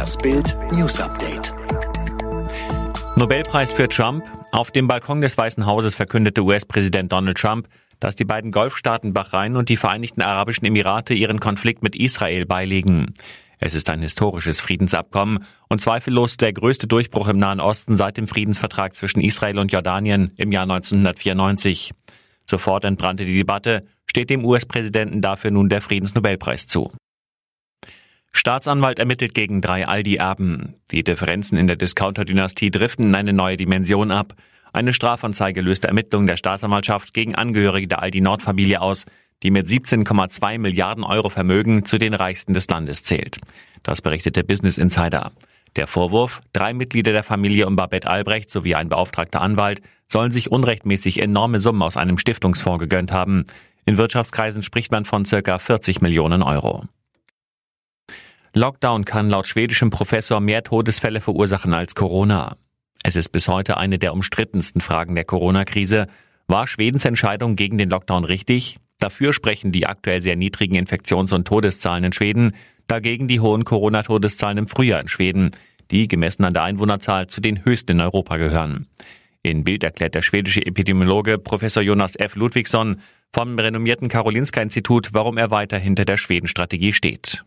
Das Bild News Update. Nobelpreis für Trump. Auf dem Balkon des Weißen Hauses verkündete US-Präsident Donald Trump, dass die beiden Golfstaaten Bahrain und die Vereinigten Arabischen Emirate ihren Konflikt mit Israel beilegen. Es ist ein historisches Friedensabkommen und zweifellos der größte Durchbruch im Nahen Osten seit dem Friedensvertrag zwischen Israel und Jordanien im Jahr 1994. Sofort entbrannte die Debatte, steht dem US-Präsidenten dafür nun der Friedensnobelpreis zu. Staatsanwalt ermittelt gegen drei Aldi-Erben. Die Differenzen in der Discounter-Dynastie driften in eine neue Dimension ab. Eine Strafanzeige löste Ermittlungen der Staatsanwaltschaft gegen Angehörige der Aldi-Nord-Familie aus, die mit 17,2 Milliarden Euro Vermögen zu den reichsten des Landes zählt. Das berichtete Business Insider. Der Vorwurf, drei Mitglieder der Familie um Babette Albrecht sowie ein beauftragter Anwalt sollen sich unrechtmäßig enorme Summen aus einem Stiftungsfonds gegönnt haben. In Wirtschaftskreisen spricht man von circa 40 Millionen Euro. Lockdown kann laut schwedischem Professor mehr Todesfälle verursachen als Corona. Es ist bis heute eine der umstrittensten Fragen der Corona-Krise. War Schwedens Entscheidung gegen den Lockdown richtig? Dafür sprechen die aktuell sehr niedrigen Infektions- und Todeszahlen in Schweden, dagegen die hohen Corona-Todeszahlen im Frühjahr in Schweden, die gemessen an der Einwohnerzahl zu den höchsten in Europa gehören. In Bild erklärt der schwedische Epidemiologe Professor Jonas F. Ludwigsson vom renommierten Karolinska-Institut, warum er weiter hinter der Schweden-Strategie steht.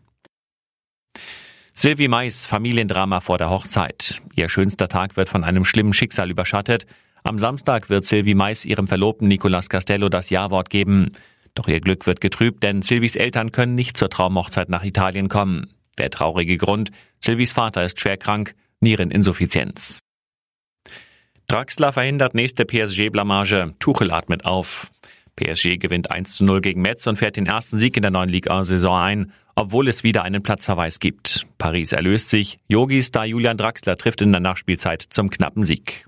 Sylvie Mais, Familiendrama vor der Hochzeit. Ihr schönster Tag wird von einem schlimmen Schicksal überschattet. Am Samstag wird Sylvie Mais ihrem Verlobten Nicolas Castello das Ja-Wort geben. Doch ihr Glück wird getrübt, denn Sylvies Eltern können nicht zur Traumhochzeit nach Italien kommen. Der traurige Grund, Sylvies Vater ist schwer krank, Niereninsuffizienz. Draxler verhindert nächste PSG-Blamage, Tuchel atmet auf. PSG gewinnt 1 zu 0 gegen Metz und fährt den ersten Sieg in der neuen Liga-Saison ein, obwohl es wieder einen Platzverweis gibt. Paris erlöst sich, Yogi-Star Julian Draxler trifft in der Nachspielzeit zum knappen Sieg.